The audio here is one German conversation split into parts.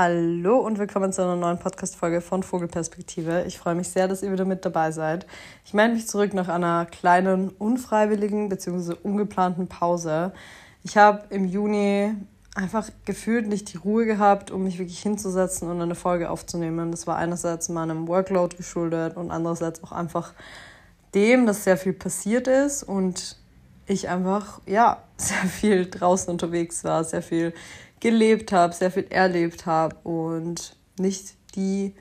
Hallo und willkommen zu einer neuen Podcast-Folge von Vogelperspektive. Ich freue mich sehr, dass ihr wieder mit dabei seid. Ich melde mich zurück nach einer kleinen, unfreiwilligen bzw. ungeplanten Pause. Ich habe im Juni einfach gefühlt nicht die Ruhe gehabt, um mich wirklich hinzusetzen und eine Folge aufzunehmen. Das war einerseits meinem Workload geschuldet und andererseits auch einfach dem, dass sehr viel passiert ist und ich einfach, ja, sehr viel draußen unterwegs war, sehr viel gelebt habe, sehr viel erlebt habe und nicht die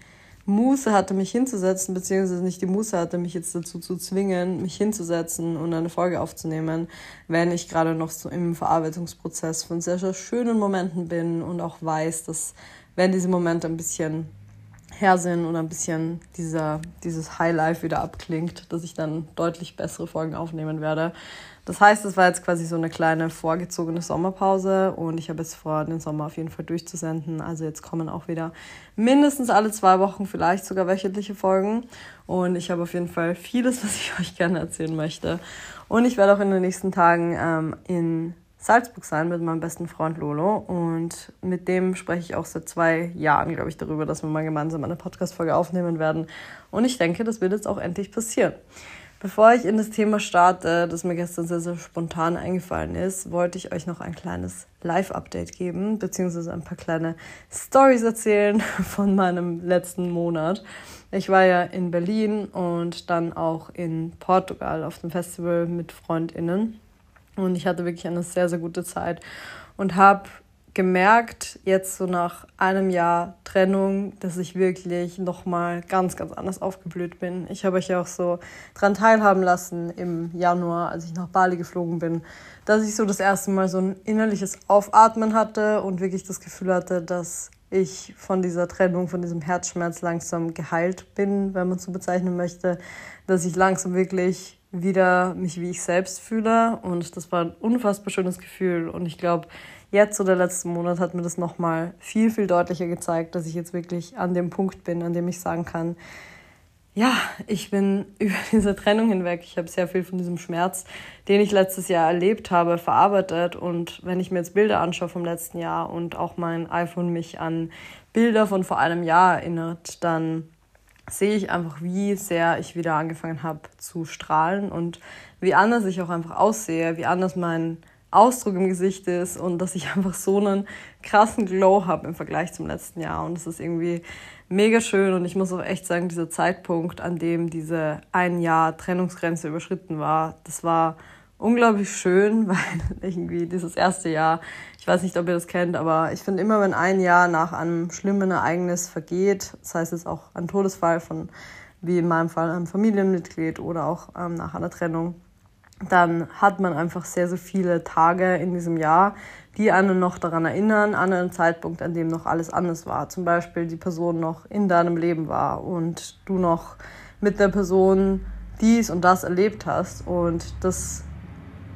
Muße hatte, mich hinzusetzen, beziehungsweise nicht die Muße hatte, mich jetzt dazu zu zwingen, mich hinzusetzen und eine Folge aufzunehmen, wenn ich gerade noch so im Verarbeitungsprozess von sehr, sehr schönen Momenten bin und auch weiß, dass wenn diese Momente ein bisschen her sind und ein bisschen dieser, dieses Highlife wieder abklingt, dass ich dann deutlich bessere Folgen aufnehmen werde. Das heißt, es war jetzt quasi so eine kleine vorgezogene Sommerpause und ich habe jetzt vor, den Sommer auf jeden Fall durchzusenden. Also jetzt kommen auch wieder mindestens alle zwei Wochen, vielleicht sogar wöchentliche Folgen. Und ich habe auf jeden Fall vieles, was ich euch gerne erzählen möchte. Und ich werde auch in den nächsten Tagen ähm, in Salzburg sein mit meinem besten Freund Lolo. Und mit dem spreche ich auch seit zwei Jahren, glaube ich, darüber, dass wir mal gemeinsam eine Podcast-Folge aufnehmen werden. Und ich denke, das wird jetzt auch endlich passieren. Bevor ich in das Thema starte, das mir gestern sehr, sehr spontan eingefallen ist, wollte ich euch noch ein kleines Live-Update geben, beziehungsweise ein paar kleine Stories erzählen von meinem letzten Monat. Ich war ja in Berlin und dann auch in Portugal auf dem Festival mit FreundInnen. Und ich hatte wirklich eine sehr, sehr gute Zeit und habe gemerkt, jetzt so nach einem Jahr Trennung, dass ich wirklich nochmal ganz, ganz anders aufgeblüht bin. Ich habe euch ja auch so dran teilhaben lassen im Januar, als ich nach Bali geflogen bin, dass ich so das erste Mal so ein innerliches Aufatmen hatte und wirklich das Gefühl hatte, dass ich von dieser Trennung, von diesem Herzschmerz langsam geheilt bin, wenn man so bezeichnen möchte, dass ich langsam wirklich wieder mich wie ich selbst fühle und das war ein unfassbar schönes Gefühl und ich glaube, jetzt oder letzten Monat hat mir das nochmal viel, viel deutlicher gezeigt, dass ich jetzt wirklich an dem Punkt bin, an dem ich sagen kann, ja, ich bin über diese Trennung hinweg. Ich habe sehr viel von diesem Schmerz, den ich letztes Jahr erlebt habe, verarbeitet. Und wenn ich mir jetzt Bilder anschaue vom letzten Jahr und auch mein iPhone mich an Bilder von vor einem Jahr erinnert, dann sehe ich einfach, wie sehr ich wieder angefangen habe zu strahlen und wie anders ich auch einfach aussehe, wie anders mein Ausdruck im Gesicht ist und dass ich einfach so einen krassen Glow habe im Vergleich zum letzten Jahr. Und es ist irgendwie mega schön und ich muss auch echt sagen, dieser Zeitpunkt, an dem diese ein Jahr Trennungsgrenze überschritten war, das war unglaublich schön, weil irgendwie dieses erste Jahr, ich weiß nicht, ob ihr das kennt, aber ich finde immer, wenn ein Jahr nach einem schlimmen Ereignis vergeht, das heißt jetzt auch ein Todesfall von, wie in meinem Fall, einem Familienmitglied oder auch ähm, nach einer Trennung, dann hat man einfach sehr, sehr viele Tage in diesem Jahr, die einen noch daran erinnern, an einen Zeitpunkt, an dem noch alles anders war. Zum Beispiel die Person noch in deinem Leben war und du noch mit der Person dies und das erlebt hast. Und das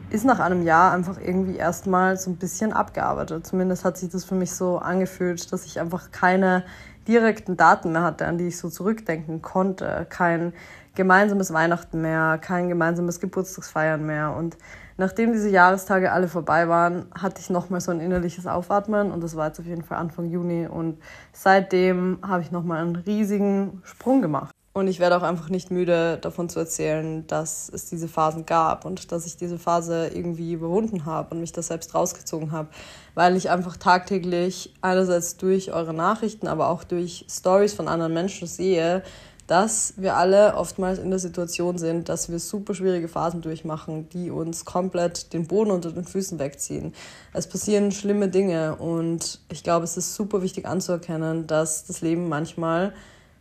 ist nach einem Jahr einfach irgendwie erstmal so ein bisschen abgearbeitet. Zumindest hat sich das für mich so angefühlt, dass ich einfach keine direkten Daten mehr hatte, an die ich so zurückdenken konnte. Kein gemeinsames Weihnachten mehr, kein gemeinsames Geburtstagsfeiern mehr. Und nachdem diese Jahrestage alle vorbei waren, hatte ich nochmal so ein innerliches Aufatmen und das war jetzt auf jeden Fall Anfang Juni. Und seitdem habe ich nochmal einen riesigen Sprung gemacht. Und ich werde auch einfach nicht müde davon zu erzählen, dass es diese Phasen gab und dass ich diese Phase irgendwie überwunden habe und mich da selbst rausgezogen habe, weil ich einfach tagtäglich einerseits durch eure Nachrichten, aber auch durch Stories von anderen Menschen sehe, dass wir alle oftmals in der Situation sind, dass wir super schwierige Phasen durchmachen, die uns komplett den Boden unter den Füßen wegziehen. Es passieren schlimme Dinge und ich glaube, es ist super wichtig anzuerkennen, dass das Leben manchmal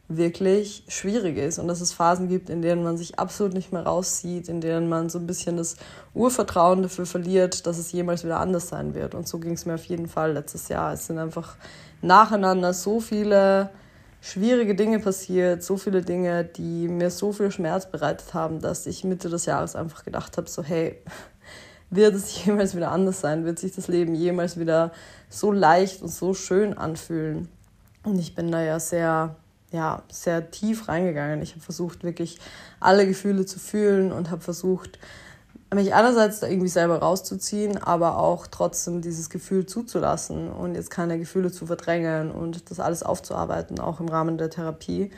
wirklich schwierig ist und dass es Phasen gibt, in denen man sich absolut nicht mehr rauszieht, in denen man so ein bisschen das Urvertrauen dafür verliert, dass es jemals wieder anders sein wird. Und so ging es mir auf jeden Fall letztes Jahr. Es sind einfach nacheinander so viele schwierige Dinge passiert, so viele Dinge, die mir so viel Schmerz bereitet haben, dass ich Mitte des Jahres einfach gedacht habe, so hey, wird es jemals wieder anders sein? Wird sich das Leben jemals wieder so leicht und so schön anfühlen? Und ich bin da ja sehr, ja, sehr tief reingegangen. Ich habe versucht, wirklich alle Gefühle zu fühlen und habe versucht, mich einerseits da irgendwie selber rauszuziehen, aber auch trotzdem dieses Gefühl zuzulassen und jetzt keine Gefühle zu verdrängen und das alles aufzuarbeiten, auch im Rahmen der Therapie.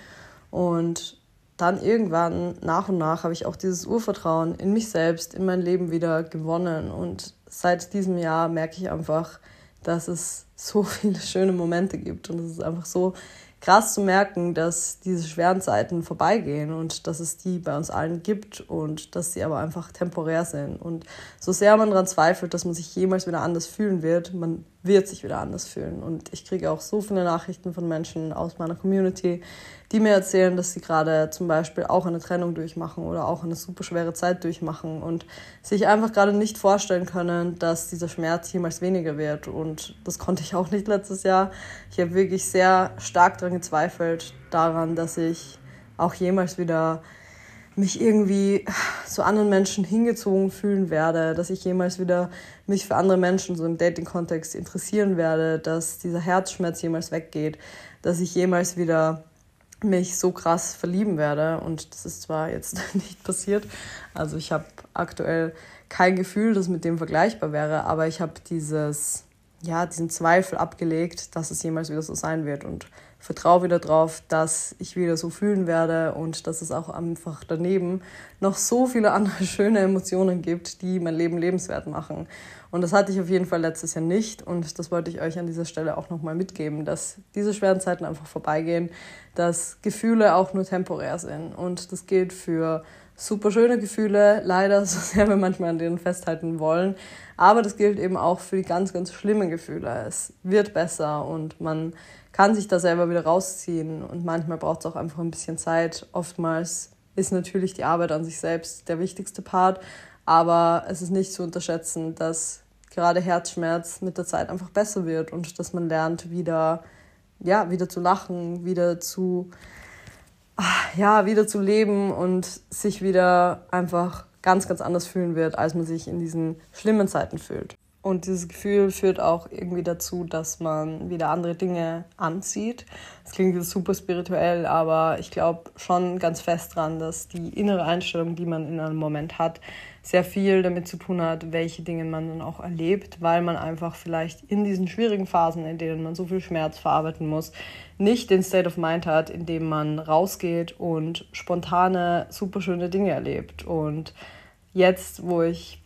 Und dann irgendwann nach und nach habe ich auch dieses Urvertrauen in mich selbst, in mein Leben wieder gewonnen. Und seit diesem Jahr merke ich einfach, dass es so viele schöne Momente gibt und es ist einfach so krass zu merken, dass diese schweren Zeiten vorbeigehen und dass es die bei uns allen gibt und dass sie aber einfach temporär sind. Und so sehr man daran zweifelt, dass man sich jemals wieder anders fühlen wird, man wird sich wieder anders fühlen. Und ich kriege auch so viele Nachrichten von Menschen aus meiner Community, die mir erzählen, dass sie gerade zum Beispiel auch eine Trennung durchmachen oder auch eine super schwere Zeit durchmachen und sich einfach gerade nicht vorstellen können, dass dieser Schmerz jemals weniger wird. Und das konnte ich auch nicht letztes Jahr. Ich habe wirklich sehr stark daran gezweifelt, daran, dass ich auch jemals wieder mich irgendwie zu anderen Menschen hingezogen fühlen werde, dass ich jemals wieder mich für andere Menschen so im Dating-Kontext interessieren werde, dass dieser Herzschmerz jemals weggeht, dass ich jemals wieder mich so krass verlieben werde. Und das ist zwar jetzt nicht passiert, also ich habe aktuell kein Gefühl, das mit dem vergleichbar wäre, aber ich habe dieses, ja, diesen Zweifel abgelegt, dass es jemals wieder so sein wird. Und vertraue wieder drauf, dass ich wieder so fühlen werde und dass es auch einfach daneben noch so viele andere schöne Emotionen gibt, die mein Leben lebenswert machen. Und das hatte ich auf jeden Fall letztes Jahr nicht. Und das wollte ich euch an dieser Stelle auch nochmal mitgeben, dass diese schweren Zeiten einfach vorbeigehen, dass Gefühle auch nur temporär sind. Und das gilt für super schöne Gefühle, leider so sehr wir manchmal an denen festhalten wollen, aber das gilt eben auch für die ganz, ganz schlimmen Gefühle. Es wird besser und man kann sich da selber wieder rausziehen und manchmal braucht es auch einfach ein bisschen Zeit. Oftmals ist natürlich die Arbeit an sich selbst der wichtigste Part, aber es ist nicht zu unterschätzen, dass gerade Herzschmerz mit der Zeit einfach besser wird und dass man lernt, wieder, ja, wieder zu lachen, wieder zu, ja, wieder zu leben und sich wieder einfach ganz, ganz anders fühlen wird, als man sich in diesen schlimmen Zeiten fühlt. Und dieses Gefühl führt auch irgendwie dazu, dass man wieder andere Dinge anzieht. Das klingt super spirituell, aber ich glaube schon ganz fest dran, dass die innere Einstellung, die man in einem Moment hat, sehr viel damit zu tun hat, welche Dinge man dann auch erlebt, weil man einfach vielleicht in diesen schwierigen Phasen, in denen man so viel Schmerz verarbeiten muss, nicht den State of Mind hat, in dem man rausgeht und spontane, super schöne Dinge erlebt. Und jetzt, wo ich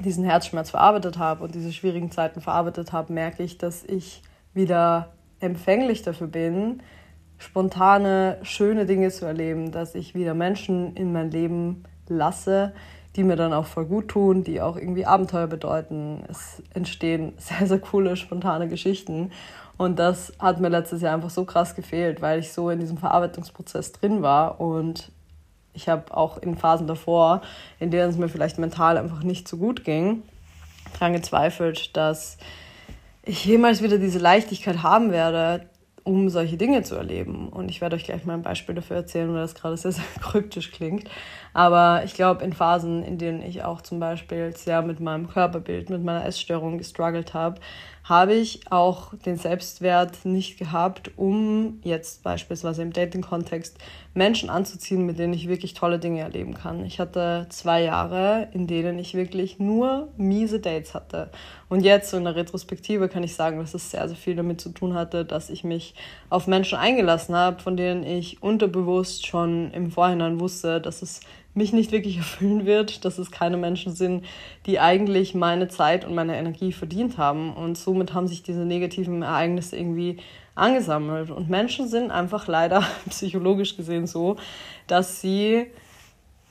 diesen Herzschmerz verarbeitet habe und diese schwierigen Zeiten verarbeitet habe, merke ich, dass ich wieder empfänglich dafür bin, spontane, schöne Dinge zu erleben, dass ich wieder Menschen in mein Leben lasse, die mir dann auch voll gut tun, die auch irgendwie Abenteuer bedeuten. Es entstehen sehr, sehr coole, spontane Geschichten. Und das hat mir letztes Jahr einfach so krass gefehlt, weil ich so in diesem Verarbeitungsprozess drin war und ich habe auch in Phasen davor, in denen es mir vielleicht mental einfach nicht so gut ging, daran gezweifelt, dass ich jemals wieder diese Leichtigkeit haben werde, um solche Dinge zu erleben. Und ich werde euch gleich mal ein Beispiel dafür erzählen, weil das gerade sehr, sehr kryptisch klingt. Aber ich glaube, in Phasen, in denen ich auch zum Beispiel sehr mit meinem Körperbild, mit meiner Essstörung gestruggelt habe, habe ich auch den Selbstwert nicht gehabt, um jetzt beispielsweise im Dating-Kontext Menschen anzuziehen, mit denen ich wirklich tolle Dinge erleben kann. Ich hatte zwei Jahre, in denen ich wirklich nur miese Dates hatte. Und jetzt so in der Retrospektive kann ich sagen, dass es sehr, sehr viel damit zu tun hatte, dass ich mich auf Menschen eingelassen habe, von denen ich unterbewusst schon im Vorhinein wusste, dass es mich nicht wirklich erfüllen wird, dass es keine Menschen sind, die eigentlich meine Zeit und meine Energie verdient haben. Und somit haben sich diese negativen Ereignisse irgendwie angesammelt. Und Menschen sind einfach leider psychologisch gesehen so, dass sie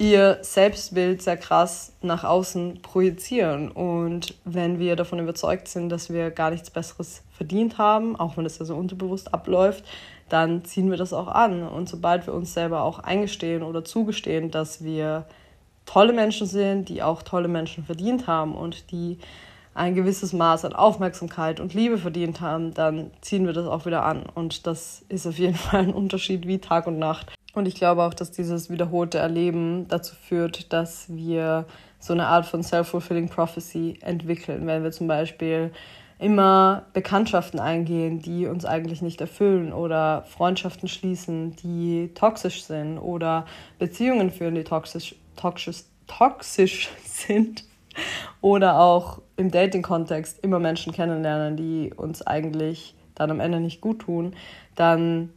ihr Selbstbild sehr krass nach außen projizieren. Und wenn wir davon überzeugt sind, dass wir gar nichts Besseres verdient haben, auch wenn das ja so unterbewusst abläuft, dann ziehen wir das auch an. Und sobald wir uns selber auch eingestehen oder zugestehen, dass wir tolle Menschen sind, die auch tolle Menschen verdient haben und die ein gewisses Maß an Aufmerksamkeit und Liebe verdient haben, dann ziehen wir das auch wieder an. Und das ist auf jeden Fall ein Unterschied wie Tag und Nacht. Und ich glaube auch, dass dieses wiederholte Erleben dazu führt, dass wir so eine Art von Self-Fulfilling Prophecy entwickeln. Wenn wir zum Beispiel immer Bekanntschaften eingehen, die uns eigentlich nicht erfüllen oder Freundschaften schließen, die toxisch sind oder Beziehungen führen, die toxisch, toxisch, toxisch sind oder auch im Dating-Kontext immer Menschen kennenlernen, die uns eigentlich dann am Ende nicht gut tun, dann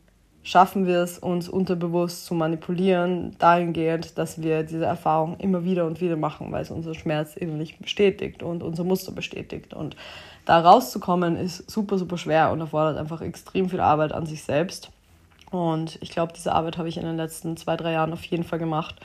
schaffen wir es, uns unterbewusst zu manipulieren, dahingehend, dass wir diese Erfahrung immer wieder und wieder machen, weil es unser Schmerz innerlich bestätigt und unser Muster bestätigt. Und da rauszukommen ist super, super schwer und erfordert einfach extrem viel Arbeit an sich selbst. Und ich glaube, diese Arbeit habe ich in den letzten zwei, drei Jahren auf jeden Fall gemacht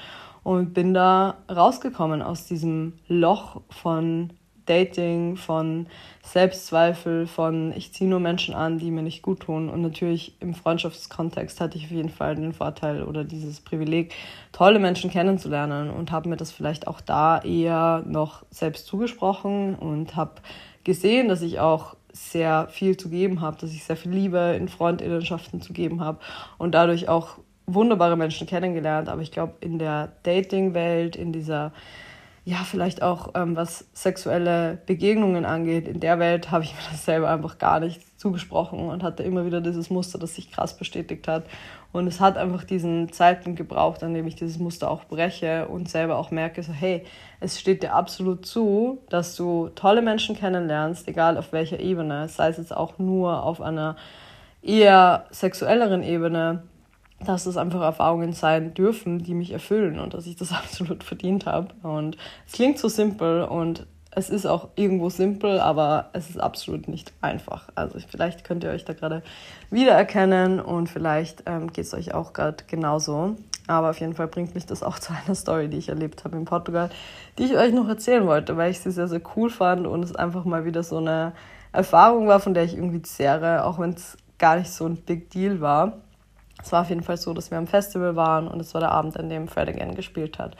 und bin da rausgekommen aus diesem Loch von Dating, von Selbstzweifel, von ich ziehe nur Menschen an, die mir nicht gut tun. Und natürlich im Freundschaftskontext hatte ich auf jeden Fall den Vorteil oder dieses Privileg, tolle Menschen kennenzulernen und habe mir das vielleicht auch da eher noch selbst zugesprochen und habe gesehen, dass ich auch sehr viel zu geben habe, dass ich sehr viel Liebe in Freundinnenschaften zu geben habe und dadurch auch wunderbare Menschen kennengelernt. Aber ich glaube, in der Dating-Welt, in dieser ja, vielleicht auch ähm, was sexuelle Begegnungen angeht, in der Welt habe ich mir das selber einfach gar nicht zugesprochen und hatte immer wieder dieses Muster, das sich krass bestätigt hat. Und es hat einfach diesen Zeitpunkt gebraucht, an dem ich dieses Muster auch breche und selber auch merke, so hey, es steht dir absolut zu, dass du tolle Menschen kennenlernst, egal auf welcher Ebene, sei es jetzt auch nur auf einer eher sexuelleren Ebene, dass es einfach Erfahrungen sein dürfen, die mich erfüllen und dass ich das absolut verdient habe. Und es klingt so simpel und es ist auch irgendwo simpel, aber es ist absolut nicht einfach. Also vielleicht könnt ihr euch da gerade wiedererkennen und vielleicht ähm, geht es euch auch gerade genauso. Aber auf jeden Fall bringt mich das auch zu einer Story, die ich erlebt habe in Portugal, die ich euch noch erzählen wollte, weil ich sie sehr, sehr cool fand und es einfach mal wieder so eine Erfahrung war, von der ich irgendwie zehre, auch wenn es gar nicht so ein Big Deal war. Es war auf jeden Fall so, dass wir am Festival waren und es war der Abend, an dem Fred Again gespielt hat.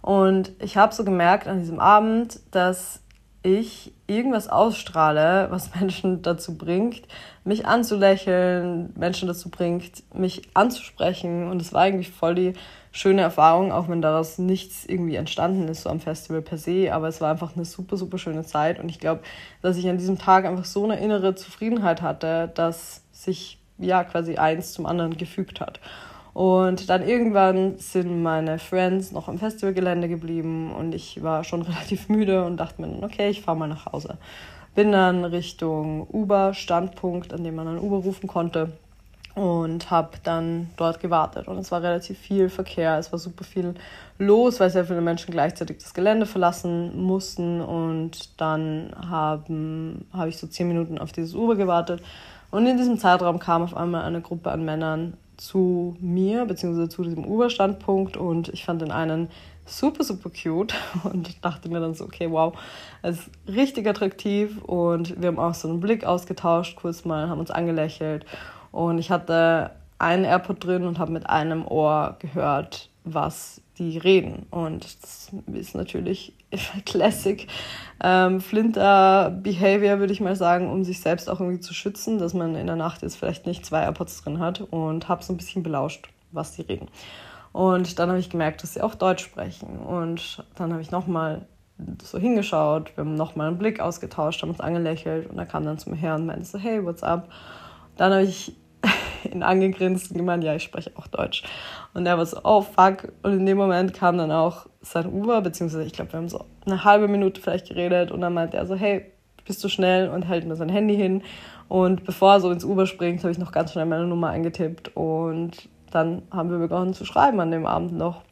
Und ich habe so gemerkt an diesem Abend, dass ich irgendwas ausstrahle, was Menschen dazu bringt, mich anzulächeln, Menschen dazu bringt, mich anzusprechen. Und es war eigentlich voll die schöne Erfahrung, auch wenn daraus nichts irgendwie entstanden ist, so am Festival per se. Aber es war einfach eine super, super schöne Zeit. Und ich glaube, dass ich an diesem Tag einfach so eine innere Zufriedenheit hatte, dass sich ja quasi eins zum anderen gefügt hat. Und dann irgendwann sind meine Friends noch am Festivalgelände geblieben und ich war schon relativ müde und dachte mir dann, okay, ich fahre mal nach Hause. Bin dann Richtung Uber-Standpunkt, an dem man einen Uber rufen konnte und habe dann dort gewartet. Und es war relativ viel Verkehr, es war super viel los, weil sehr viele Menschen gleichzeitig das Gelände verlassen mussten. Und dann habe hab ich so zehn Minuten auf dieses Uber gewartet und in diesem Zeitraum kam auf einmal eine Gruppe an Männern zu mir, beziehungsweise zu diesem Uber-Standpunkt und ich fand den einen super, super cute und dachte mir dann so, okay, wow, er ist richtig attraktiv und wir haben auch so einen Blick ausgetauscht, kurz mal, haben uns angelächelt und ich hatte einen AirPod drin und habe mit einem Ohr gehört, was die reden. Und das ist natürlich Classic ähm, Flinter-Behavior, würde ich mal sagen, um sich selbst auch irgendwie zu schützen, dass man in der Nacht jetzt vielleicht nicht zwei AirPods drin hat und habe so ein bisschen belauscht, was die reden. Und dann habe ich gemerkt, dass sie auch Deutsch sprechen. Und dann habe ich nochmal so hingeschaut, wir haben nochmal einen Blick ausgetauscht, haben uns angelächelt und er kam dann zu mir her und meinte so, hey, what's up? Dann habe ich ihn angegrinst und gemeint, ja, ich spreche auch Deutsch. Und er war so, oh fuck. Und in dem Moment kam dann auch sein Uber, beziehungsweise ich glaube, wir haben so eine halbe Minute vielleicht geredet und dann meinte er so, hey, bist du schnell und hält mir sein Handy hin. Und bevor er so ins Uber springt, habe ich noch ganz schnell meine Nummer eingetippt und dann haben wir begonnen zu schreiben an dem Abend noch.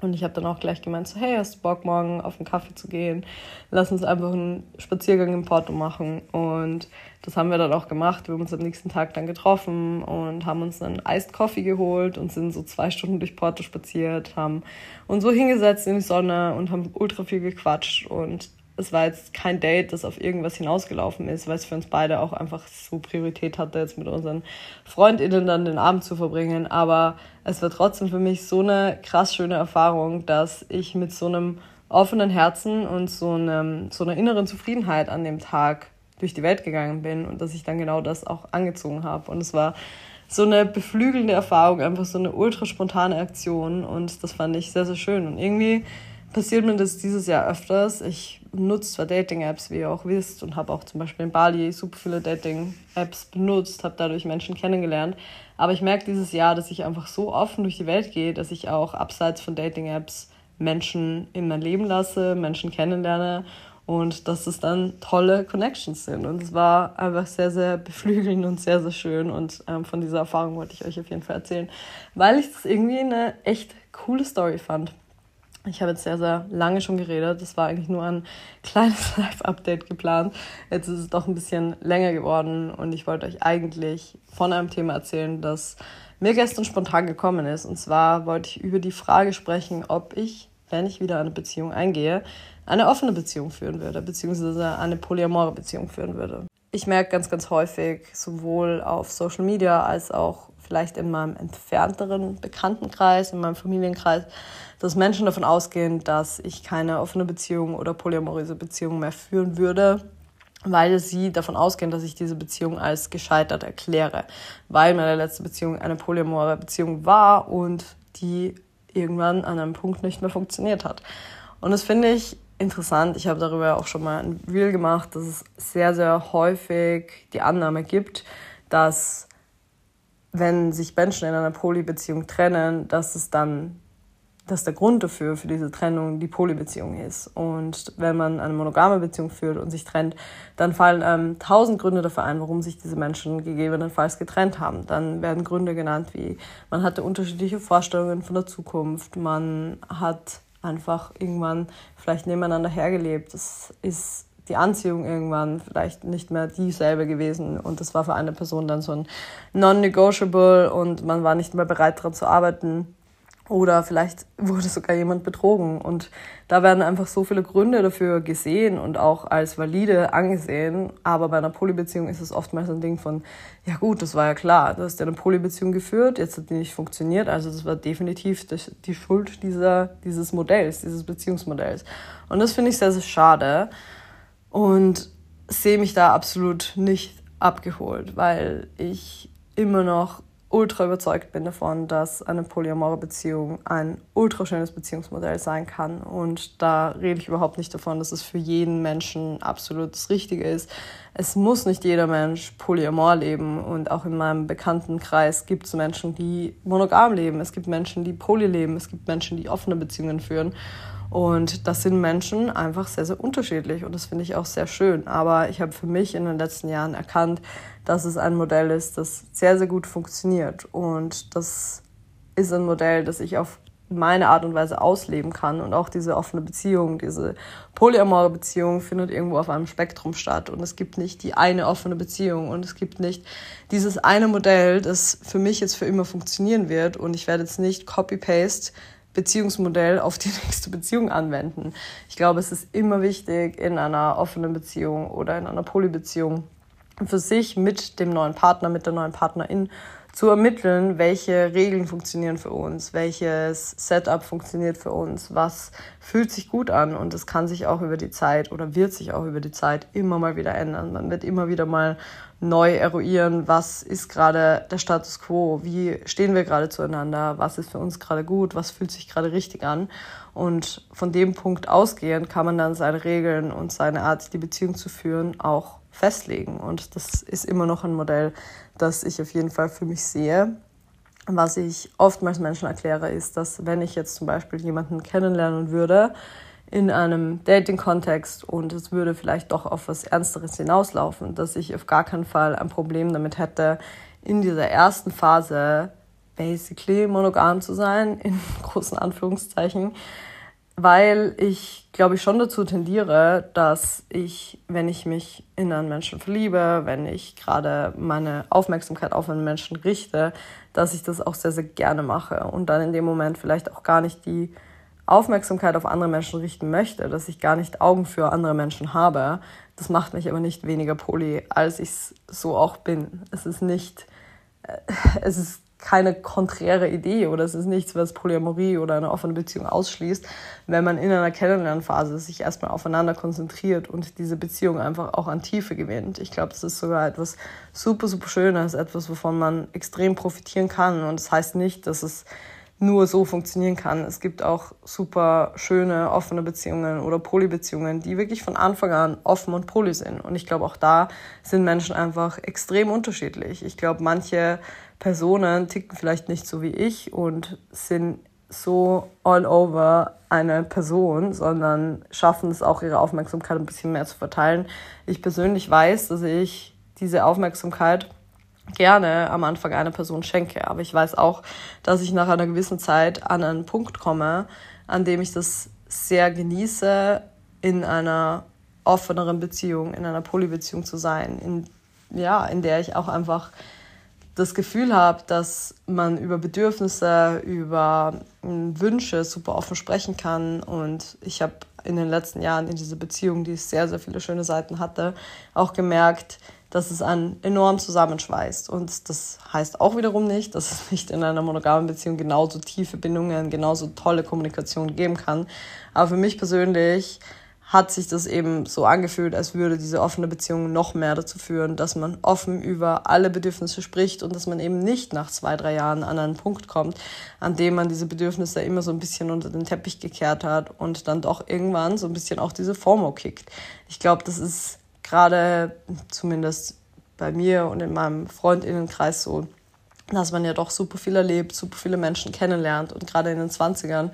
Und ich habe dann auch gleich gemeint, so, hey, hast du Bock, morgen auf einen Kaffee zu gehen? Lass uns einfach einen Spaziergang im Porto machen. Und das haben wir dann auch gemacht. Wir haben uns am nächsten Tag dann getroffen und haben uns einen Iced Coffee geholt und sind so zwei Stunden durch Porto spaziert, haben uns so hingesetzt in die Sonne und haben ultra viel gequatscht. Und es war jetzt kein Date, das auf irgendwas hinausgelaufen ist, weil es für uns beide auch einfach so Priorität hatte, jetzt mit unseren FreundInnen dann den Abend zu verbringen. Aber es war trotzdem für mich so eine krass schöne Erfahrung, dass ich mit so einem offenen Herzen und so, einem, so einer inneren Zufriedenheit an dem Tag durch die Welt gegangen bin und dass ich dann genau das auch angezogen habe. Und es war so eine beflügelnde Erfahrung, einfach so eine ultra spontane Aktion und das fand ich sehr, sehr schön. Und irgendwie passiert mir das dieses Jahr öfters. Ich nutze zwar Dating-Apps, wie ihr auch wisst, und habe auch zum Beispiel in Bali super viele Dating-Apps benutzt, habe dadurch Menschen kennengelernt. Aber ich merke dieses Jahr, dass ich einfach so offen durch die Welt gehe, dass ich auch abseits von Dating-Apps Menschen in mein Leben lasse, Menschen kennenlerne und dass es dann tolle Connections sind. Und es war einfach sehr, sehr beflügelnd und sehr, sehr schön. Und ähm, von dieser Erfahrung wollte ich euch auf jeden Fall erzählen, weil ich das irgendwie eine echt coole Story fand. Ich habe jetzt sehr, sehr lange schon geredet. Das war eigentlich nur ein kleines Live-Update geplant. Jetzt ist es doch ein bisschen länger geworden und ich wollte euch eigentlich von einem Thema erzählen, das mir gestern spontan gekommen ist. Und zwar wollte ich über die Frage sprechen, ob ich, wenn ich wieder eine Beziehung eingehe, eine offene Beziehung führen würde, beziehungsweise eine polyamore Beziehung führen würde. Ich merke ganz, ganz häufig, sowohl auf Social Media als auch vielleicht in meinem entfernteren Bekanntenkreis, in meinem Familienkreis, dass Menschen davon ausgehen, dass ich keine offene Beziehung oder polyamoröse Beziehung mehr führen würde, weil sie davon ausgehen, dass ich diese Beziehung als gescheitert erkläre, weil meine letzte Beziehung eine polyamore Beziehung war und die irgendwann an einem Punkt nicht mehr funktioniert hat. Und das finde ich interessant. Ich habe darüber auch schon mal ein Reel gemacht, dass es sehr, sehr häufig die Annahme gibt, dass wenn sich Menschen in einer Polybeziehung trennen, dass es dann dass der Grund dafür, für diese Trennung, die Polybeziehung ist. Und wenn man eine monogame Beziehung führt und sich trennt, dann fallen ähm, tausend Gründe dafür ein, warum sich diese Menschen gegebenenfalls getrennt haben. Dann werden Gründe genannt wie, man hatte unterschiedliche Vorstellungen von der Zukunft, man hat einfach irgendwann vielleicht nebeneinander hergelebt. Es ist die Anziehung irgendwann vielleicht nicht mehr dieselbe gewesen und das war für eine Person dann so ein non-negotiable und man war nicht mehr bereit daran zu arbeiten oder vielleicht wurde sogar jemand betrogen. Und da werden einfach so viele Gründe dafür gesehen und auch als valide angesehen. Aber bei einer Polybeziehung ist es oftmals ein Ding von, ja gut, das war ja klar, du hast ja eine Polybeziehung geführt, jetzt hat die nicht funktioniert. Also das war definitiv die Schuld dieser, dieses Modells, dieses Beziehungsmodells. Und das finde ich sehr, sehr schade. Und sehe mich da absolut nicht abgeholt, weil ich immer noch ultra überzeugt bin davon, dass eine polyamore Beziehung ein ultra schönes Beziehungsmodell sein kann. Und da rede ich überhaupt nicht davon, dass es für jeden Menschen absolut das Richtige ist. Es muss nicht jeder Mensch polyamor leben. Und auch in meinem Bekanntenkreis gibt es Menschen, die monogam leben. Es gibt Menschen, die poly leben. Es gibt Menschen, die offene Beziehungen führen. Und das sind Menschen einfach sehr, sehr unterschiedlich und das finde ich auch sehr schön. Aber ich habe für mich in den letzten Jahren erkannt, dass es ein Modell ist, das sehr, sehr gut funktioniert. Und das ist ein Modell, das ich auf meine Art und Weise ausleben kann. Und auch diese offene Beziehung, diese polyamore Beziehung findet irgendwo auf einem Spektrum statt. Und es gibt nicht die eine offene Beziehung und es gibt nicht dieses eine Modell, das für mich jetzt für immer funktionieren wird. Und ich werde jetzt nicht Copy-Paste Beziehungsmodell auf die nächste Beziehung anwenden. Ich glaube, es ist immer wichtig in einer offenen Beziehung oder in einer Polybeziehung für sich mit dem neuen Partner, mit der neuen Partnerin zu ermitteln, welche Regeln funktionieren für uns, welches Setup funktioniert für uns, was fühlt sich gut an und es kann sich auch über die Zeit oder wird sich auch über die Zeit immer mal wieder ändern. Man wird immer wieder mal neu eruieren, was ist gerade der Status quo, wie stehen wir gerade zueinander, was ist für uns gerade gut, was fühlt sich gerade richtig an. Und von dem Punkt ausgehend kann man dann seine Regeln und seine Art, die Beziehung zu führen, auch festlegen. Und das ist immer noch ein Modell, das ich auf jeden Fall für mich sehe. Was ich oftmals Menschen erkläre, ist, dass wenn ich jetzt zum Beispiel jemanden kennenlernen würde in einem Dating-Kontext und es würde vielleicht doch auf was Ernsteres hinauslaufen, dass ich auf gar keinen Fall ein Problem damit hätte, in dieser ersten Phase basically monogam zu sein, in großen Anführungszeichen, weil ich, glaube ich, schon dazu tendiere, dass ich, wenn ich mich in einen Menschen verliebe, wenn ich gerade meine Aufmerksamkeit auf einen Menschen richte, dass ich das auch sehr, sehr gerne mache und dann in dem Moment vielleicht auch gar nicht die Aufmerksamkeit auf andere Menschen richten möchte, dass ich gar nicht Augen für andere Menschen habe. Das macht mich aber nicht weniger poly, als ich es so auch bin. Es ist nicht, äh, es ist keine konträre Idee oder es ist nichts, was Polyamorie oder eine offene Beziehung ausschließt, wenn man in einer Kennenlernphase sich erstmal aufeinander konzentriert und diese Beziehung einfach auch an Tiefe gewinnt. Ich glaube, das ist sogar etwas super, super Schönes, etwas, wovon man extrem profitieren kann. Und das heißt nicht, dass es nur so funktionieren kann. Es gibt auch super schöne offene Beziehungen oder Polybeziehungen, die wirklich von Anfang an offen und poly sind. Und ich glaube, auch da sind Menschen einfach extrem unterschiedlich. Ich glaube, manche Personen ticken vielleicht nicht so wie ich und sind so all over eine Person, sondern schaffen es auch, ihre Aufmerksamkeit ein bisschen mehr zu verteilen. Ich persönlich weiß, dass ich diese Aufmerksamkeit gerne am Anfang einer Person schenke. Aber ich weiß auch, dass ich nach einer gewissen Zeit an einen Punkt komme, an dem ich das sehr genieße, in einer offeneren Beziehung, in einer Polybeziehung zu sein, in, ja, in der ich auch einfach das Gefühl habe, dass man über Bedürfnisse, über hm, Wünsche super offen sprechen kann. Und ich habe in den letzten Jahren in dieser Beziehung, die sehr, sehr viele schöne Seiten hatte, auch gemerkt, dass es einen enorm zusammenschweißt. Und das heißt auch wiederum nicht, dass es nicht in einer monogamen Beziehung genauso tiefe Bindungen, genauso tolle Kommunikation geben kann. Aber für mich persönlich hat sich das eben so angefühlt, als würde diese offene Beziehung noch mehr dazu führen, dass man offen über alle Bedürfnisse spricht und dass man eben nicht nach zwei, drei Jahren an einen Punkt kommt, an dem man diese Bedürfnisse immer so ein bisschen unter den Teppich gekehrt hat und dann doch irgendwann so ein bisschen auch diese FOMO kickt. Ich glaube, das ist gerade zumindest bei mir und in meinem Freundinnenkreis so, dass man ja doch super viel erlebt, super viele Menschen kennenlernt und gerade in den 20ern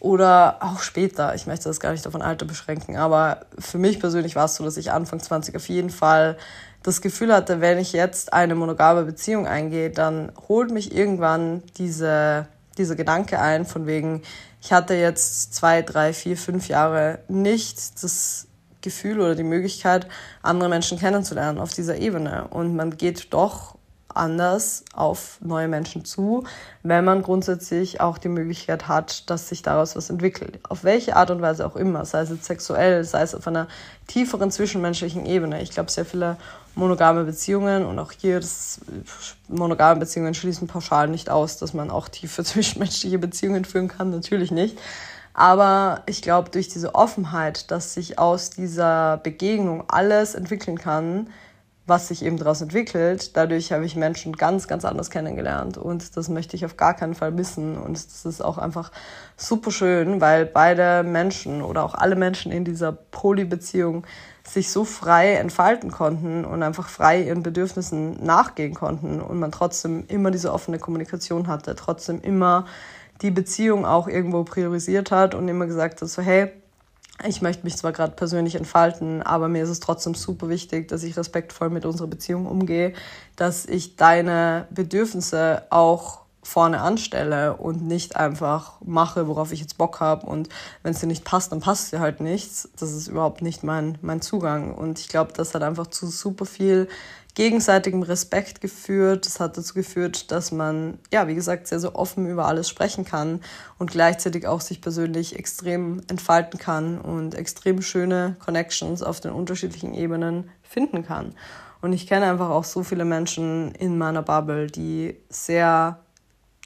oder auch später. Ich möchte das gar nicht auf ein Alter beschränken, aber für mich persönlich war es so, dass ich Anfang 20 auf jeden Fall das Gefühl hatte, wenn ich jetzt eine monogame Beziehung eingehe, dann holt mich irgendwann diese, dieser Gedanke ein, von wegen, ich hatte jetzt zwei, drei, vier, fünf Jahre nicht das Gefühl oder die Möglichkeit, andere Menschen kennenzulernen auf dieser Ebene. Und man geht doch anders auf neue Menschen zu, wenn man grundsätzlich auch die Möglichkeit hat, dass sich daraus was entwickelt. Auf welche Art und Weise auch immer, sei es jetzt sexuell, sei es auf einer tieferen zwischenmenschlichen Ebene. Ich glaube, sehr viele monogame Beziehungen und auch hier das monogame Beziehungen schließen pauschal nicht aus, dass man auch tiefe zwischenmenschliche Beziehungen führen kann, natürlich nicht. Aber ich glaube, durch diese Offenheit, dass sich aus dieser Begegnung alles entwickeln kann, was sich eben daraus entwickelt. Dadurch habe ich Menschen ganz, ganz anders kennengelernt und das möchte ich auf gar keinen Fall missen. Und das ist auch einfach super schön, weil beide Menschen oder auch alle Menschen in dieser Polybeziehung sich so frei entfalten konnten und einfach frei ihren Bedürfnissen nachgehen konnten und man trotzdem immer diese offene Kommunikation hatte, trotzdem immer die Beziehung auch irgendwo priorisiert hat und immer gesagt hat, so hey, ich möchte mich zwar gerade persönlich entfalten, aber mir ist es trotzdem super wichtig, dass ich respektvoll mit unserer Beziehung umgehe, dass ich deine Bedürfnisse auch vorne anstelle und nicht einfach mache, worauf ich jetzt Bock habe. Und wenn es dir nicht passt, dann passt dir halt nichts. Das ist überhaupt nicht mein, mein Zugang. Und ich glaube, das hat einfach zu super viel gegenseitigem Respekt geführt. Das hat dazu geführt, dass man, ja, wie gesagt, sehr, sehr offen über alles sprechen kann und gleichzeitig auch sich persönlich extrem entfalten kann und extrem schöne Connections auf den unterschiedlichen Ebenen finden kann. Und ich kenne einfach auch so viele Menschen in meiner Bubble, die sehr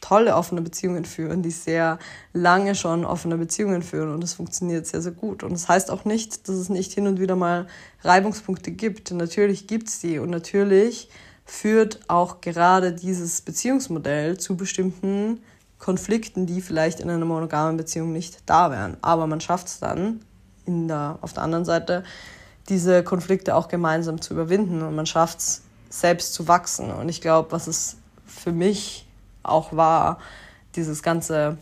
tolle offene Beziehungen führen, die sehr lange schon offene Beziehungen führen und es funktioniert sehr, sehr gut. Und das heißt auch nicht, dass es nicht hin und wieder mal Reibungspunkte gibt. Natürlich gibt es die und natürlich führt auch gerade dieses Beziehungsmodell zu bestimmten Konflikten, die vielleicht in einer monogamen Beziehung nicht da wären. Aber man schafft es dann in der, auf der anderen Seite, diese Konflikte auch gemeinsam zu überwinden und man schafft es selbst zu wachsen. Und ich glaube, was es für mich auch war, dieses ganze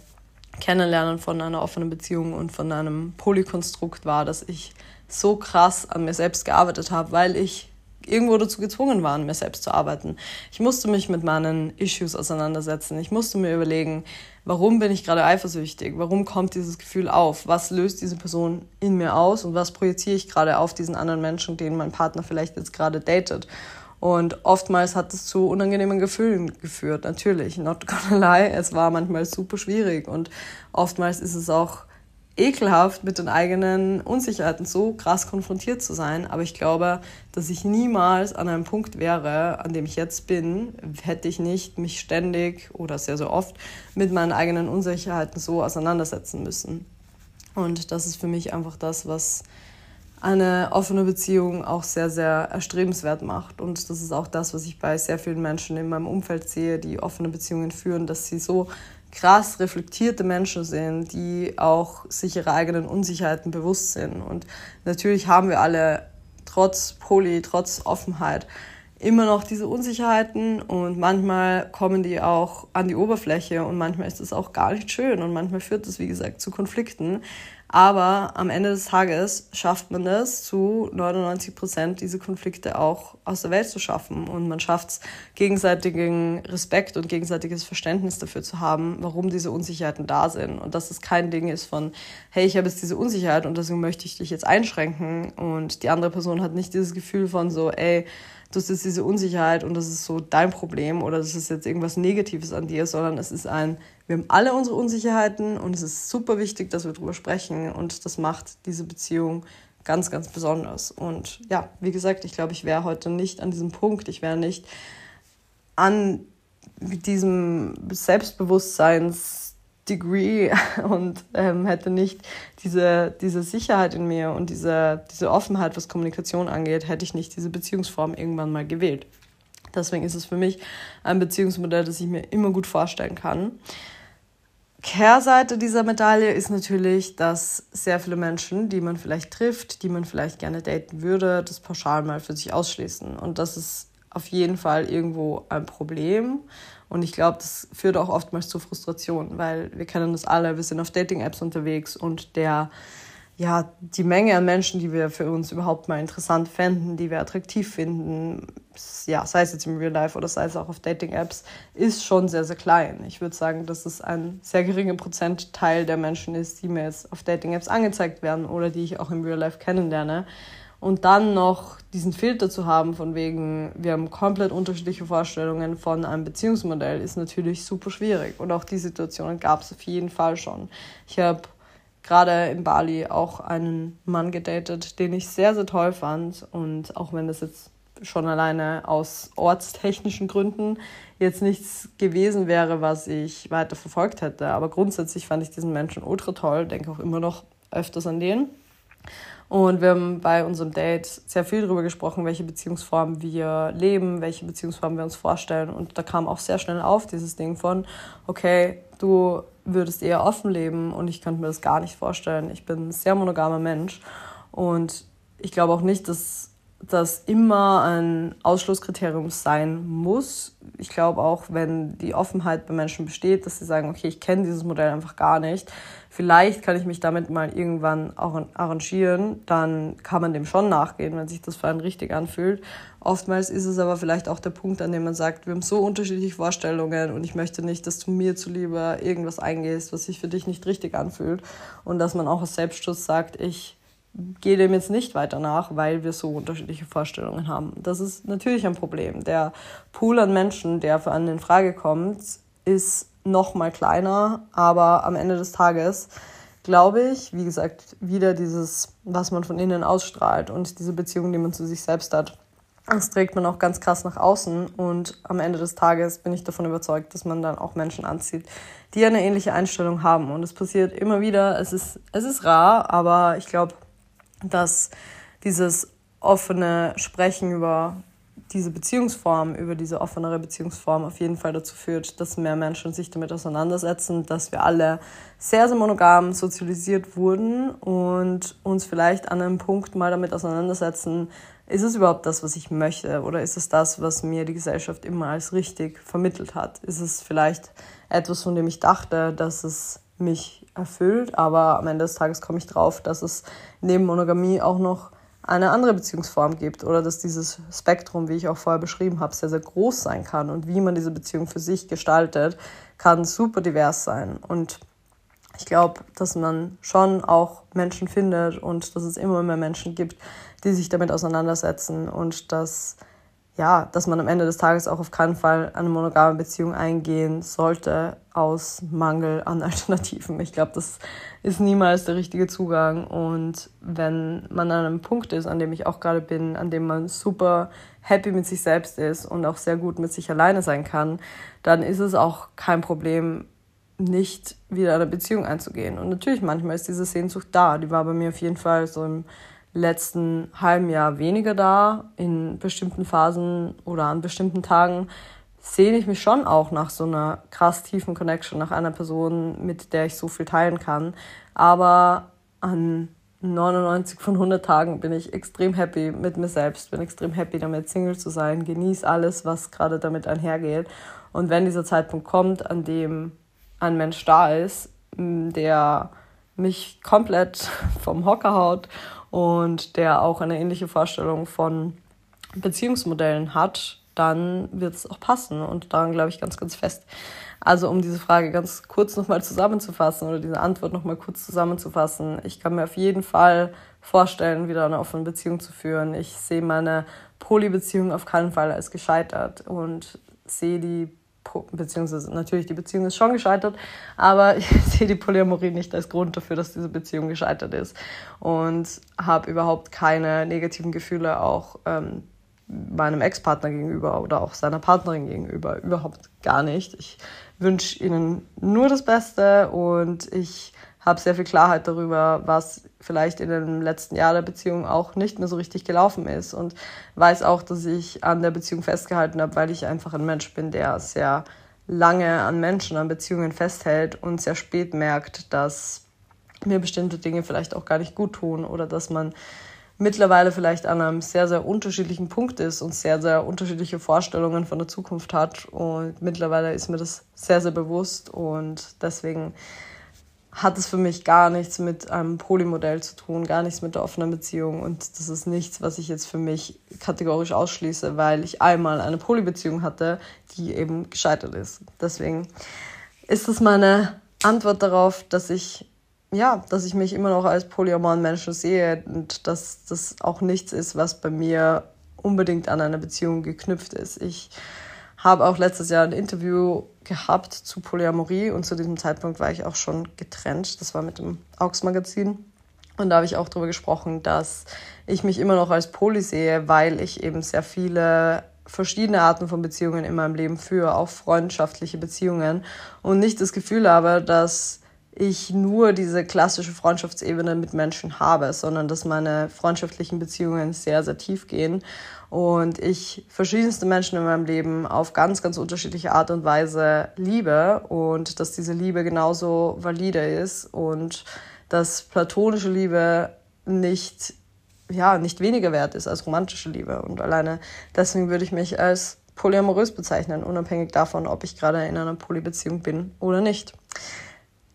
Kennenlernen von einer offenen Beziehung und von einem Polykonstrukt war, dass ich so krass an mir selbst gearbeitet habe, weil ich irgendwo dazu gezwungen war, an mir selbst zu arbeiten. Ich musste mich mit meinen Issues auseinandersetzen. Ich musste mir überlegen, warum bin ich gerade eifersüchtig? Warum kommt dieses Gefühl auf? Was löst diese Person in mir aus? Und was projiziere ich gerade auf diesen anderen Menschen, den mein Partner vielleicht jetzt gerade datet? Und oftmals hat es zu unangenehmen Gefühlen geführt, natürlich. Not gonna lie, es war manchmal super schwierig und oftmals ist es auch ekelhaft, mit den eigenen Unsicherheiten so krass konfrontiert zu sein. Aber ich glaube, dass ich niemals an einem Punkt wäre, an dem ich jetzt bin, hätte ich nicht mich ständig oder sehr, sehr oft mit meinen eigenen Unsicherheiten so auseinandersetzen müssen. Und das ist für mich einfach das, was eine offene Beziehung auch sehr, sehr erstrebenswert macht. Und das ist auch das, was ich bei sehr vielen Menschen in meinem Umfeld sehe, die offene Beziehungen führen, dass sie so krass reflektierte Menschen sind, die auch sich ihrer eigenen Unsicherheiten bewusst sind. Und natürlich haben wir alle trotz Poly, trotz Offenheit immer noch diese Unsicherheiten und manchmal kommen die auch an die Oberfläche und manchmal ist es auch gar nicht schön und manchmal führt es, wie gesagt, zu Konflikten. Aber am Ende des Tages schafft man es, zu 99 Prozent diese Konflikte auch aus der Welt zu schaffen. Und man schafft es, gegenseitigen Respekt und gegenseitiges Verständnis dafür zu haben, warum diese Unsicherheiten da sind. Und dass es kein Ding ist von, hey, ich habe jetzt diese Unsicherheit und deswegen möchte ich dich jetzt einschränken. Und die andere Person hat nicht dieses Gefühl von so, ey, du hast jetzt diese Unsicherheit und das ist so dein Problem oder das ist jetzt irgendwas Negatives an dir, sondern es ist ein, wir haben alle unsere Unsicherheiten und es ist super wichtig, dass wir darüber sprechen und das macht diese Beziehung ganz, ganz besonders. Und ja, wie gesagt, ich glaube, ich wäre heute nicht an diesem Punkt, ich wäre nicht an diesem Selbstbewusstseins Degree und ähm, hätte nicht diese, diese Sicherheit in mir und diese, diese Offenheit, was Kommunikation angeht, hätte ich nicht diese Beziehungsform irgendwann mal gewählt. Deswegen ist es für mich ein Beziehungsmodell, das ich mir immer gut vorstellen kann. Kehrseite dieser Medaille ist natürlich, dass sehr viele Menschen, die man vielleicht trifft, die man vielleicht gerne daten würde, das pauschal mal für sich ausschließen. Und das ist auf jeden Fall irgendwo ein Problem. Und ich glaube, das führt auch oftmals zu Frustration, weil wir kennen das alle, wir sind auf Dating-Apps unterwegs und der, ja, die Menge an Menschen, die wir für uns überhaupt mal interessant fänden, die wir attraktiv finden, ja, sei es jetzt im Real Life oder sei es auch auf Dating-Apps, ist schon sehr, sehr klein. Ich würde sagen, dass es ein sehr geringer Prozentteil der Menschen ist, die mir jetzt auf Dating-Apps angezeigt werden oder die ich auch im Real Life kennenlerne. Und dann noch diesen Filter zu haben, von wegen, wir haben komplett unterschiedliche Vorstellungen von einem Beziehungsmodell, ist natürlich super schwierig. Und auch die Situationen gab es auf jeden Fall schon. Ich habe gerade in Bali auch einen Mann gedatet, den ich sehr, sehr toll fand. Und auch wenn das jetzt schon alleine aus ortstechnischen Gründen jetzt nichts gewesen wäre, was ich weiter verfolgt hätte. Aber grundsätzlich fand ich diesen Menschen ultra toll, denke auch immer noch öfters an den. Und wir haben bei unserem Date sehr viel darüber gesprochen, welche Beziehungsformen wir leben, welche Beziehungsformen wir uns vorstellen. Und da kam auch sehr schnell auf dieses Ding von, okay, du würdest eher offen leben und ich könnte mir das gar nicht vorstellen. Ich bin ein sehr monogamer Mensch und ich glaube auch nicht, dass das immer ein Ausschlusskriterium sein muss. Ich glaube auch, wenn die Offenheit bei Menschen besteht, dass sie sagen, okay, ich kenne dieses Modell einfach gar nicht, vielleicht kann ich mich damit mal irgendwann auch arrangieren, dann kann man dem schon nachgehen, wenn sich das für einen richtig anfühlt. Oftmals ist es aber vielleicht auch der Punkt, an dem man sagt, wir haben so unterschiedliche Vorstellungen und ich möchte nicht, dass du mir zuliebe irgendwas eingehst, was sich für dich nicht richtig anfühlt und dass man auch aus Selbstschutz sagt, ich gehe dem jetzt nicht weiter nach, weil wir so unterschiedliche Vorstellungen haben. Das ist natürlich ein Problem. Der Pool an Menschen, der für einen in Frage kommt, ist noch mal kleiner, aber am Ende des Tages glaube ich, wie gesagt, wieder dieses, was man von innen ausstrahlt und diese Beziehung, die man zu sich selbst hat. Das trägt man auch ganz krass nach außen und am Ende des Tages bin ich davon überzeugt, dass man dann auch Menschen anzieht, die eine ähnliche Einstellung haben. Und es passiert immer wieder, es ist, es ist rar, aber ich glaube, dass dieses offene Sprechen über diese Beziehungsform, über diese offenere Beziehungsform auf jeden Fall dazu führt, dass mehr Menschen sich damit auseinandersetzen, dass wir alle sehr, sehr monogam sozialisiert wurden und uns vielleicht an einem Punkt mal damit auseinandersetzen, ist es überhaupt das, was ich möchte oder ist es das, was mir die Gesellschaft immer als richtig vermittelt hat? Ist es vielleicht etwas, von dem ich dachte, dass es mich erfüllt, aber am Ende des Tages komme ich drauf, dass es neben Monogamie auch noch eine andere Beziehungsform gibt oder dass dieses Spektrum, wie ich auch vorher beschrieben habe, sehr, sehr groß sein kann und wie man diese Beziehung für sich gestaltet, kann super divers sein. Und ich glaube, dass man schon auch Menschen findet und dass es immer mehr Menschen gibt, die sich damit auseinandersetzen und dass ja, dass man am Ende des Tages auch auf keinen Fall eine monogame Beziehung eingehen sollte aus Mangel an Alternativen. Ich glaube, das ist niemals der richtige Zugang. Und wenn man an einem Punkt ist, an dem ich auch gerade bin, an dem man super happy mit sich selbst ist und auch sehr gut mit sich alleine sein kann, dann ist es auch kein Problem, nicht wieder eine Beziehung einzugehen. Und natürlich, manchmal ist diese Sehnsucht da. Die war bei mir auf jeden Fall so im letzten halben Jahr weniger da. In bestimmten Phasen oder an bestimmten Tagen sehne ich mich schon auch nach so einer krass tiefen Connection, nach einer Person, mit der ich so viel teilen kann. Aber an 99 von 100 Tagen bin ich extrem happy mit mir selbst, bin extrem happy damit, Single zu sein, genieße alles, was gerade damit einhergeht. Und wenn dieser Zeitpunkt kommt, an dem ein Mensch da ist, der mich komplett vom Hocker haut und der auch eine ähnliche Vorstellung von Beziehungsmodellen hat, dann wird es auch passen. Und daran glaube ich ganz, ganz fest. Also um diese Frage ganz kurz nochmal zusammenzufassen oder diese Antwort nochmal kurz zusammenzufassen. Ich kann mir auf jeden Fall vorstellen, wieder eine offene Beziehung zu führen. Ich sehe meine Polybeziehung auf keinen Fall als gescheitert und sehe die beziehungsweise natürlich die Beziehung ist schon gescheitert, aber ich sehe die Polyamorie nicht als Grund dafür, dass diese Beziehung gescheitert ist und habe überhaupt keine negativen Gefühle auch ähm, meinem Ex-Partner gegenüber oder auch seiner Partnerin gegenüber überhaupt gar nicht. Ich wünsche ihnen nur das Beste und ich habe sehr viel Klarheit darüber, was vielleicht in dem letzten Jahr der Beziehung auch nicht mehr so richtig gelaufen ist und weiß auch, dass ich an der Beziehung festgehalten habe, weil ich einfach ein Mensch bin, der sehr lange an Menschen, an Beziehungen festhält und sehr spät merkt, dass mir bestimmte Dinge vielleicht auch gar nicht gut tun oder dass man mittlerweile vielleicht an einem sehr, sehr unterschiedlichen Punkt ist und sehr, sehr unterschiedliche Vorstellungen von der Zukunft hat. Und mittlerweile ist mir das sehr, sehr bewusst und deswegen hat es für mich gar nichts mit einem Polymodell zu tun, gar nichts mit der offenen Beziehung. Und das ist nichts, was ich jetzt für mich kategorisch ausschließe, weil ich einmal eine Polybeziehung hatte, die eben gescheitert ist. Deswegen ist das meine Antwort darauf, dass ich ja, dass ich mich immer noch als polyamoren Menschen sehe und dass das auch nichts ist, was bei mir unbedingt an eine Beziehung geknüpft ist. Ich habe auch letztes Jahr ein Interview gehabt zu Polyamorie und zu diesem Zeitpunkt war ich auch schon getrennt. Das war mit dem Aux Magazin. Und da habe ich auch darüber gesprochen, dass ich mich immer noch als Poly sehe, weil ich eben sehr viele verschiedene Arten von Beziehungen in meinem Leben führe, auch freundschaftliche Beziehungen und nicht das Gefühl habe, dass ich nur diese klassische Freundschaftsebene mit Menschen habe, sondern dass meine freundschaftlichen Beziehungen sehr, sehr tief gehen und ich verschiedenste Menschen in meinem Leben auf ganz, ganz unterschiedliche Art und Weise liebe und dass diese Liebe genauso valide ist und dass platonische Liebe nicht, ja, nicht weniger wert ist als romantische Liebe. Und alleine deswegen würde ich mich als polyamorös bezeichnen, unabhängig davon, ob ich gerade in einer Polybeziehung bin oder nicht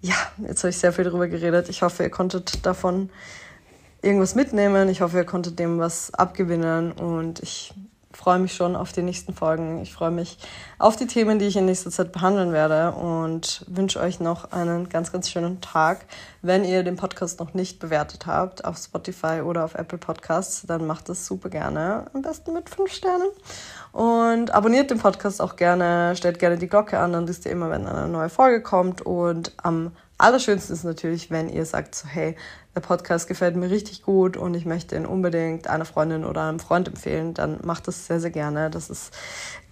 ja, jetzt habe ich sehr viel darüber geredet. Ich hoffe, ihr konntet davon irgendwas mitnehmen. Ich hoffe, ihr konntet dem was abgewinnen und ich freue mich schon auf die nächsten Folgen. Ich freue mich auf die Themen, die ich in nächster Zeit behandeln werde und wünsche euch noch einen ganz, ganz schönen Tag. Wenn ihr den Podcast noch nicht bewertet habt auf Spotify oder auf Apple Podcasts, dann macht das super gerne. Am besten mit fünf Sternen. Und abonniert den Podcast auch gerne, stellt gerne die Glocke an, dann wisst ihr immer, wenn eine neue Folge kommt. Und am allerschönsten ist natürlich, wenn ihr sagt so, hey, der Podcast gefällt mir richtig gut und ich möchte ihn unbedingt einer Freundin oder einem Freund empfehlen, dann macht das sehr, sehr gerne. Das ist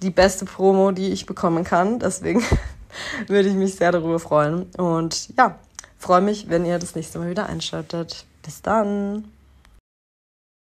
die beste Promo, die ich bekommen kann. Deswegen würde ich mich sehr darüber freuen. Und ja, freue mich, wenn ihr das nächste Mal wieder einschaltet. Bis dann.